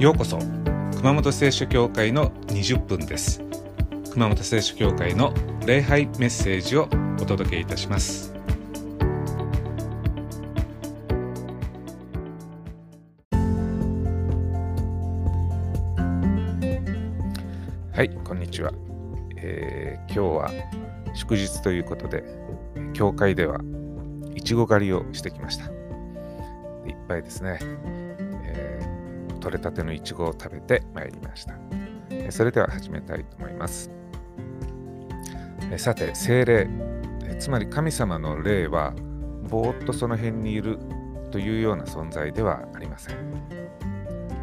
ようこそ熊本聖書教会の20分です。熊本聖書教会の礼拝メッセージをお届けいたします。はいこんにちは、えー、今日は祝日ということで教会ではいちご狩りをしてきました。いっぱいですね。取れたてのいちごを食べてまいりました。それでは始めたいと思います。さて、精霊、つまり神様の霊は、ぼーっとその辺にいるというような存在ではありません。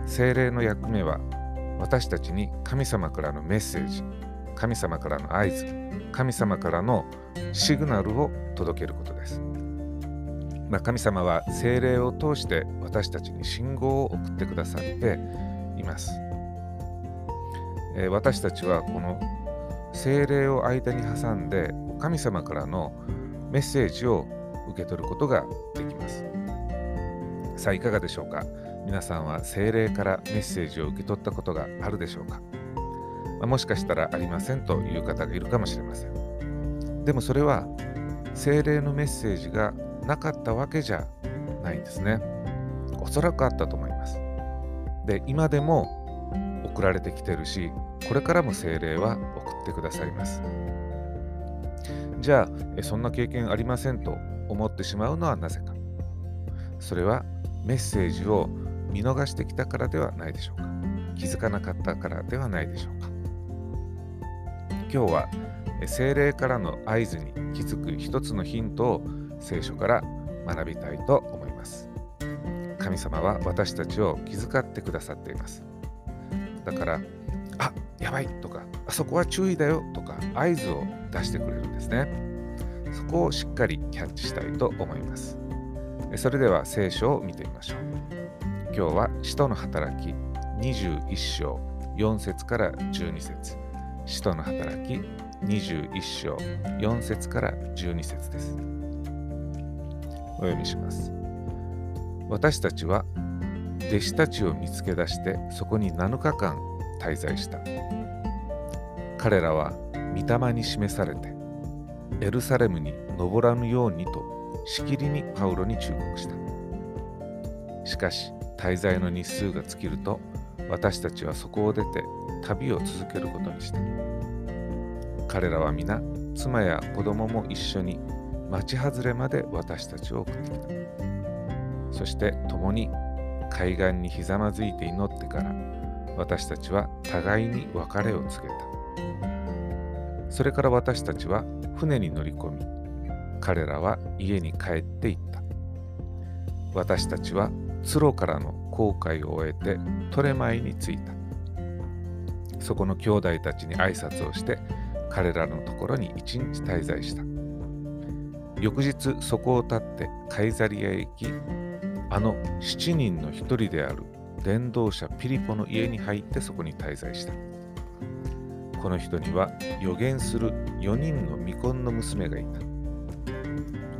精霊の役目は、私たちに神様からのメッセージ、神様からの合図、神様からのシグナルを届けることです。まあ、神様は精霊を通して私たちに信号を送ってくださっています。えー、私たちはこの精霊を間に挟んで神様からのメッセージを受け取ることができます。さあいかがでしょうか？皆さんは精霊からメッセージを受け取ったことがあるでしょうか、まあ、もしかしたらありませんという方がいるかもしれません。でもそれは精霊のメッセージがなかったわけじゃないんですね。おそらくあったと思います。で、今でも送られてきてるし、これからも精霊は送ってくださいます。じゃあ、そんな経験ありませんと思ってしまうのはなぜか。それはメッセージを見逃してきたからではないでしょうか。気づかなかったからではないでしょうか。今日は精霊からの合図に気づく一つのヒントを聖書から学びたいと思います。神様は私たちを気遣ってくださっています。だから、あやばいとか、あそこは注意だよとか合図を出してくれるんですね。そこをしっかりキャッチしたいと思います。それでは聖書を見てみましょう。今日は使徒の働き21章4節から12節使徒の働き21章4節から12節です。お読みします。私たちは弟子たちを見つけ出してそこに7日間滞在した。彼らは御霊に示されてエルサレムに登らぬようにとしきりにパウロに忠告した。しかし滞在の日数が尽きると私たちはそこを出て旅を続けることにした。彼らは皆妻や子供も一緒に町外れまで私たちを送ってきた。そして共に海岸にひざまずいて祈ってから私たちは互いに別れを告げた。それから私たちは船に乗り込み、彼らは家に帰っていった。私たちはツロからの航海を終えてトレマイに着いた。そこの兄弟たちに挨拶をして彼らのところに一日滞在した。翌日そこを立ってカイザリアへ行きあの7人の一人である伝道者ピリポの家に入ってそこに滞在した。この人には予言する4人の未婚の娘がいた。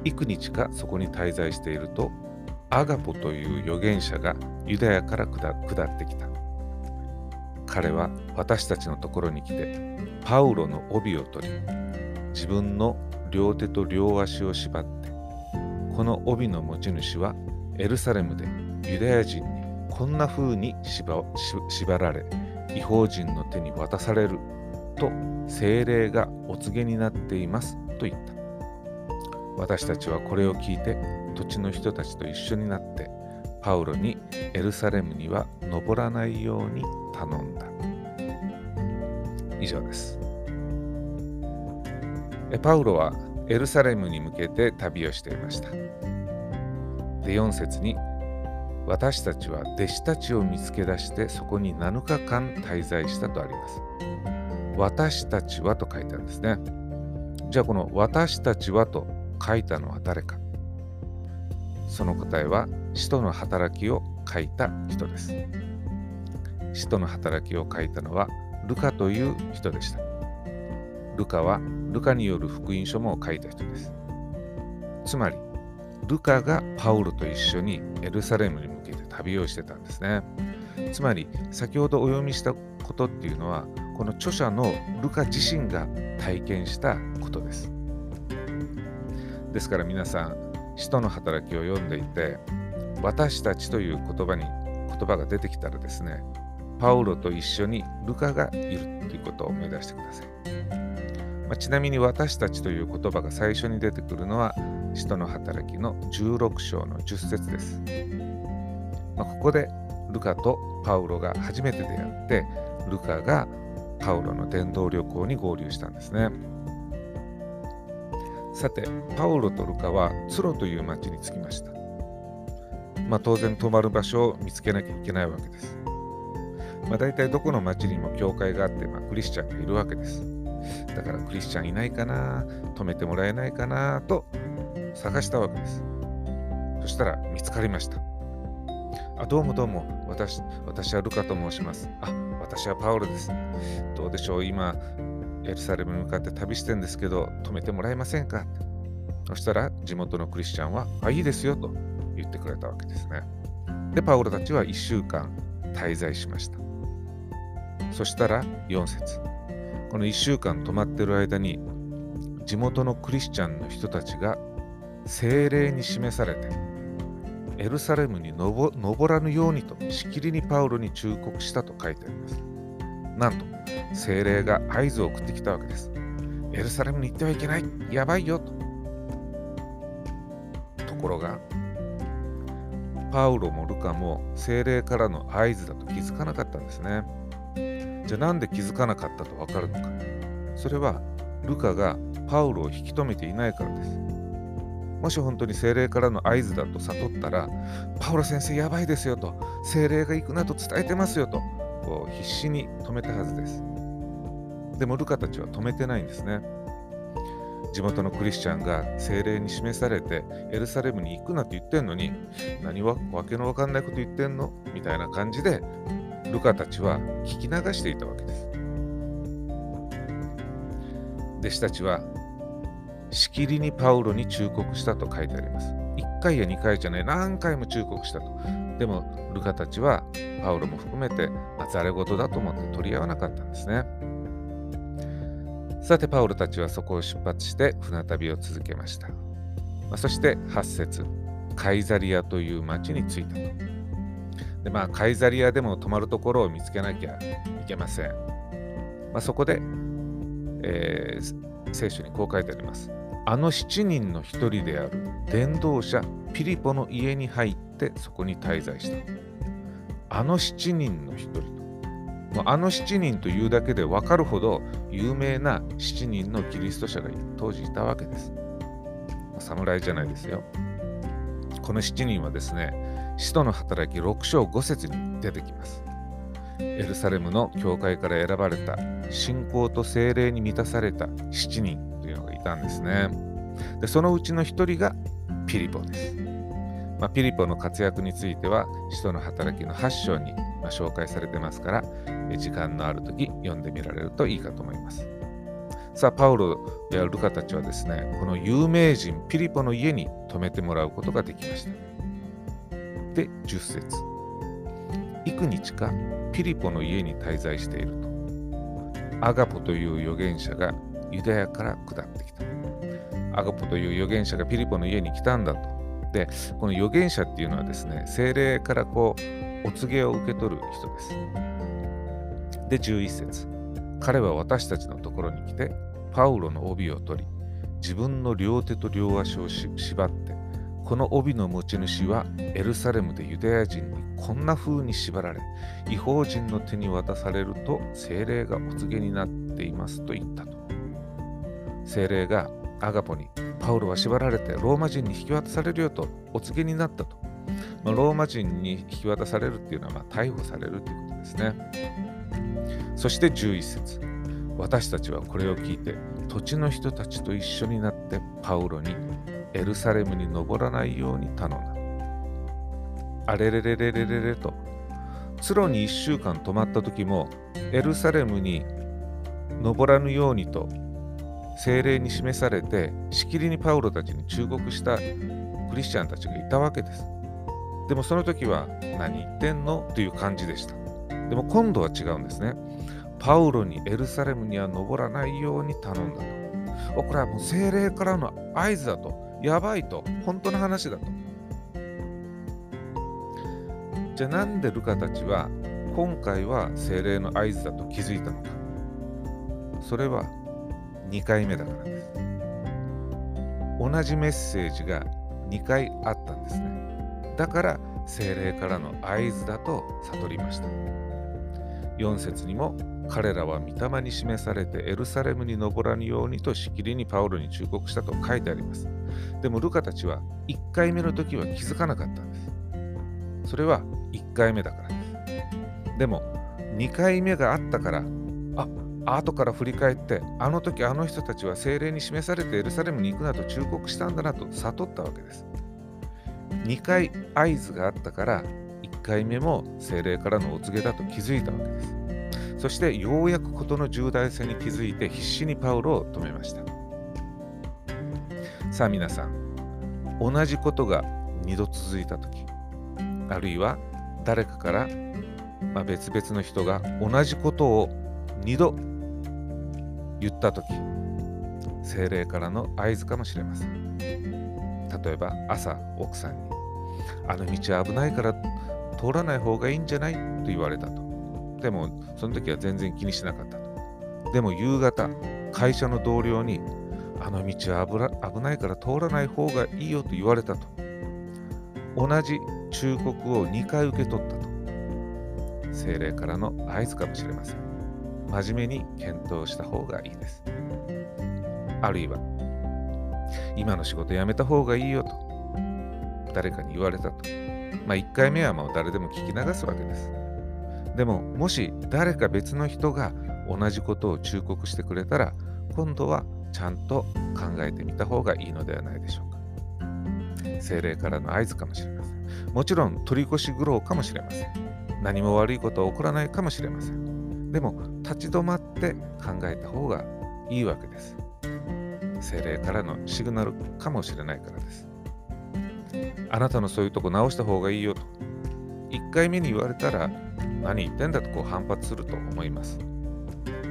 幾日かそこに滞在しているとアガポという預言者がユダヤから下ってきた。彼は私たちのところに来てパウロの帯を取り自分の両手と両足を縛ってこの帯の持ち主はエルサレムでユダヤ人にこんな風に縛られ違法人の手に渡されると精霊がお告げになっていますと言った。私たちはこれを聞いて土地の人たちと一緒になってパウロにエルサレムには登らないように頼んだ。以上です。パウロはエルサレムに向けて旅をしていました。で4節に私たちは弟子たちを見つけ出してそこに7日間滞在したとあります。私たちはと書いてあるんですね。じゃあこの私たちはと書いたのは誰かその答えは使徒の働きを書いた人です。使徒の働きを書いたのはルカという人でした。ルカはルカによる福音書も書いた人です。つまり、ルカがパウロと一緒にエルサレムに向けて旅をしてたんですね。つまり先ほどお読みしたことっていうのはこの著者のルカ自身が体験したことです。ですから皆さん使徒の働きを読んでいて私たちという言葉に言葉が出てきたらですねパウロと一緒にルカがいるということを思い出してください。まあ、ちなみに私たちという言葉が最初に出てくるのは使徒の働きの16章の10節です。まあ、ここでルカとパウロが初めて出会ってルカがパウロの伝道旅行に合流したんですね。さて、パウロとルカはツロという町に着きました。まあ、当然泊まる場所を見つけなきゃいけないわけです。まあ、大体どこの町にも教会があって、まあ、クリスチャンがいるわけです。だからクリスチャンいないかな、止めてもらえないかなと探したわけです。そしたら見つかりました。あどうもどうも私、私はルカと申します。あ、私はパウロです。どうでしょう、今、エルサレムに向かって旅してんですけど、止めてもらえませんか？そしたら地元のクリスチャンは、あ、いいですよと言ってくれたわけですね。で、パウロたちは1週間滞在しました。そしたら4節この1週間泊まってる間に地元のクリスチャンの人たちが精霊に示されてエルサレムに登らぬようにとしきりにパウロに忠告したと書いてあります。なんと精霊が合図を送ってきたわけです。エルサレムに行ってはいけないやばいよと。ところがパウロもルカも精霊からの合図だと気づかなかったんですね。じゃあなんで気づかなかったとわかるのか。それはルカがパウロを引き止めていないからです。もし本当に精霊からの合図だと悟ったら、パウロ先生やばいですよと、精霊が行くなと伝えてますよと、こう必死に止めたはずです。でもルカたちは止めてないんですね。地元のクリスチャンが精霊に示されてエルサレムに行くなって言ってんのに何わわけのわかんないこと言ってんの？みたいな感じでルカたちは聞き流していたわけです。弟子たちはしきりにパウロに忠告したと書いてあります。1回や2回じゃない、何回も忠告したと。でも、ルカたちはパウロも含めて、ま、ざれ言だと思って取り合わなかったんですね。さて、パウロたちはそこを出発して船旅を続けました。まあ、そして8節カイザリアという町に着いたと。で、まあ、カイザリアでも泊まるところを見つけなきゃいけません。まあ、そこで、えー、聖書にこう書いてあります。あの7人の一人である伝道者ピリポの家に入ってそこに滞在した。あの7人の一人と。あの7人というだけで分かるほど有名な7人のキリスト者が当時いたわけです。侍じゃないですよ。この7人はですね、使徒の働き6章5節に出てきます。エルサレムの教会から選ばれた信仰と精霊に満たされた7人というのがいたんですね。でそのうちの1人がピリポです。まあ、ピリポの活躍については使徒の働きの8章に、ま紹介されてますから時間のある時読んでみられるといいかと思います。さあ、パウロやルカたちはですね、この有名人ピリポの家に泊めてもらうことができました。で10節。幾日かピリポの家に滞在していると。アガポという預言者がユダヤから下ってきた。アガポという預言者がピリポの家に来たんだと。でこの預言者っていうのはですね精霊からこうお告げを受け取る人です。で11節。彼は私たちのところに来てパウロの帯を取り自分の両手と両足を縛ってこの帯の持ち主はエルサレムでユダヤ人にこんな風に縛られ、違法人の手に渡されると精霊がお告げになっていますと言ったと。精霊がアガポにパウロは縛られてローマ人に引き渡されるよとお告げになったと。まあ、ローマ人に引き渡されるっていうのはま逮捕されるということですね。そして11節私たちはこれを聞いて土地の人たちと一緒になってパウロにエルサレムに登らないように頼んだ。あれれれれれれれと、ツロに1週間泊まった時も、エルサレムに登らぬようにと、精霊に示されて、しきりにパウロたちに忠告したクリスチャンたちがいたわけです。でもその時は何言ってんの？という感じでした。でも今度は違うんですね。パウロにエルサレムには登らないように頼んだと。これはもう精霊からの合図だと。やばいと。本当の話だと。じゃあなんでルカたちは今回は精霊の合図だと気づいたのか。それは2回目だからです。同じメッセージが2回あったんですね。だから精霊からの合図だと悟りました。4節にも彼らは御霊に示されてエルサレムに登らぬようにとしきりにパウロに忠告したと書いてあります。でもルカたちは1回目の時は気づかなかったんです。それは1回目だからです。でも2回目があったから、あ後から振り返ってあの時あの人たちは精霊に示されてエルサレムに行くなと忠告したんだなと悟ったわけです2回合図があったから1回目も精霊からのお告げだと気づいたわけですそしてようやく事の重大性に気づいて必死にパウロを止めましたさあ皆さん同じことが2度続いた時あるいは誰かから、まあ、別々の人が同じことを2度言った時精霊からの合図かもしれません。例えば朝奥さんにあの道危ないから通らない方がいいんじゃない？と言われたと。でもその時は全然気にしなかったと。でも夕方会社の同僚にあの道は危ないから通らない方がいいよと言われたと同じ忠告を2回受け取ったと精霊からの合図かもしれません真面目に検討した方がいいです。あるいは、今の仕事辞めた方がいいよと、誰かに言われたと。まあ、1回目はもう誰でも聞き流すわけです。でも、もし誰か別の人が同じことを忠告してくれたら、今度はちゃんと考えてみた方がいいのではないでしょうか。精霊からの合図かもしれません。もちろん取り越し苦労かもしれません。何も悪いことは起こらないかもしれません。でも立ち止まって考えた方がいいわけです。精霊からのシグナルかもしれないからです。あなたのそういうとこ直した方がいいよと。1回目に言われたら何言ってんだとこう反発すると思います。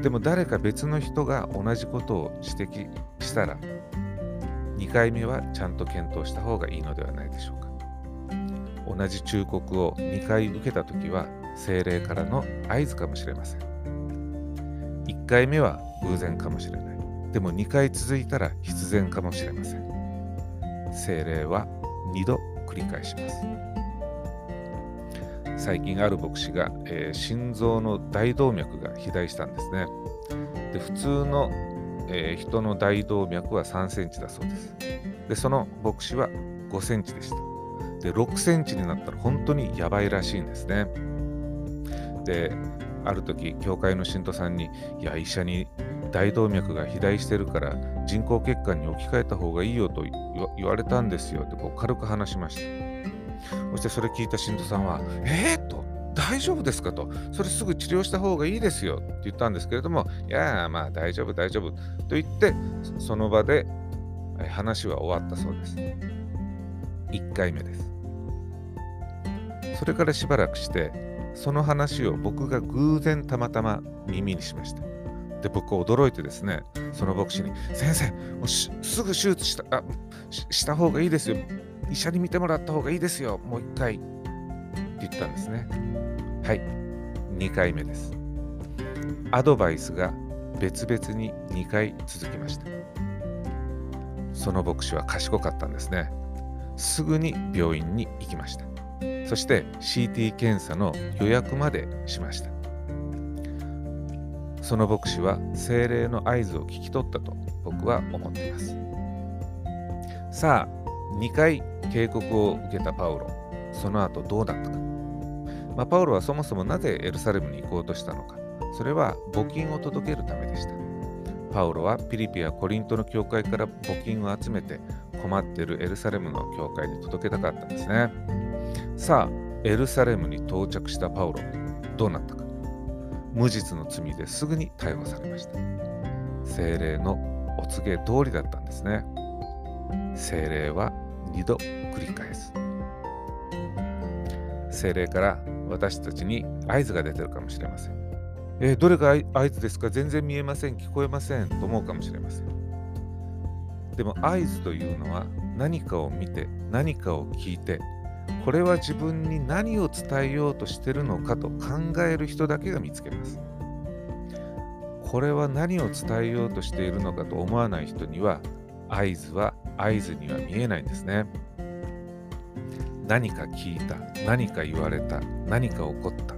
でも誰か別の人が同じことを指摘したら2回目はちゃんと検討した方がいいのではないでしょうか。同じ忠告を2回受けたときは精霊からの合図かもしれません。1回目は偶然かもしれない。でも2回続いたら必然かもしれません。精霊は2度繰り返します。最近ある牧師が、えー、心臓の大動脈が肥大したんですね。で普通の、えー、人の大動脈は3センチだそうです。でその牧師は5センチでした。で6センチになったら本当にやばいらしいんですね。である時教会の信徒さんに「いや医者に大動脈が肥大してるから人工血管に置き換えた方がいいよと言われたんですよ」ってこう軽く話しましたそしてそれ聞いた信徒さんは「えー、っと大丈夫ですか？と、それすぐ治療した方がいいですよって言ったんですけれども、いやまあ大丈夫、大丈夫と言って、その場で話は終わったそうです。1回目です。それからしばらくして、その話を僕が偶然たまたま耳にしました。で、僕は驚いてですね、その牧師に、先生、もうすぐ手術したあした方がいいですよ。医者に見てもらった方がいいですよ。もう一回。って言ったんですね。はい。2回目です。アドバイスが別々に2回続きました。その牧師は賢かったんですね。すぐに病院に行きました。そして CT 検査の予約までしました。その牧師は精霊の合図を聞き取ったと僕は思っています。さあ、2回警告を受けたパウロ、その後どうだったか。まあ、パウロはそもそもなぜエルサレムに行こうとしたのか。それは募金を届けるためでした。パウロはピリピやコリントの教会から募金を集めて困っているエルサレムの教会に届けたかったんですね。さあ、エルサレムに到着したパウロ、どうなったか。無実の罪ですぐに逮捕されました。精霊のお告げ通りだったんですね。精霊は2度繰り返す。精霊から私たちに合図が出てるかもしれません。えー、どれが合図ですか？全然見えません、聞こえませんと思うかもしれません。でも合図というのは何かを見て何かを聞いてこれは自分に何を伝えようとしてるのかと考える人だけが見つけます。これは何を伝えようとしているのかと思わない人には合図は合図には見えないんですね。何か聞いた、何か言われた、何か起こった。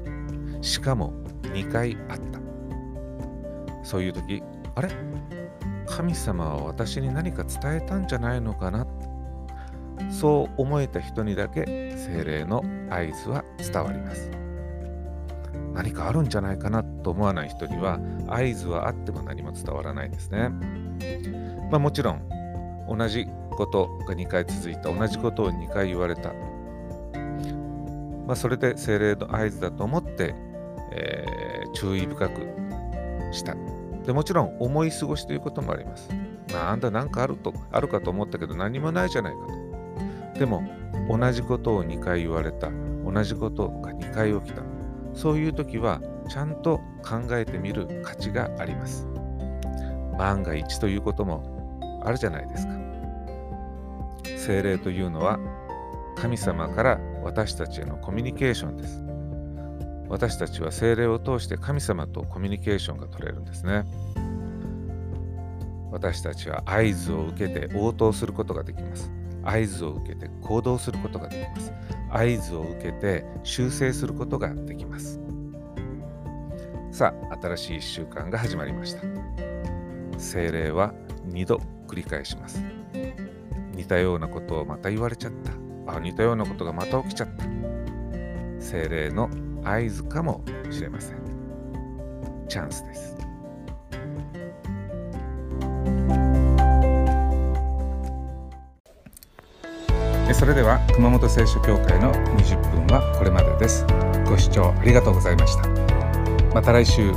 しかも2回あった。そういう時、あれ？神様は私に何か伝えたんじゃないのかな？そう思えた人にだけ精霊の合図は伝わります。何かあるんじゃないかな？と思わない人には合図はあっても何も伝わらないですね。まあもちろん同じことが2回続いた同じことを2回言われた。まあそれで精霊の合図だと思って、えー、注意深くした。でもちろん思い過ごしということもあります。まああんた何かあるとあるかと思ったけど何もないじゃないかと。でも同じことを2回言われた。同じことが2回起きた。そういう時はちゃんと考えてみる価値があります。万が一ということもあるじゃないですか。精霊というのは神様から私たちへのコミュニケーションです。私たちは精霊を通して神様とコミュニケーションが取れるんですね。私たちは合図を受けて応答することができます。合図を受けて行動することができます。合図を受けて修正することができます。さあ、新しい1週間が始まりました。精霊は2度繰り返します。似たようなことをまた言われちゃった。あ、似たようなことがまた起きちゃった。精霊の合図かもしれません。チャンスです。それでは熊本聖書協会の20分はこれまでです。ご視聴ありがとうございました。また来週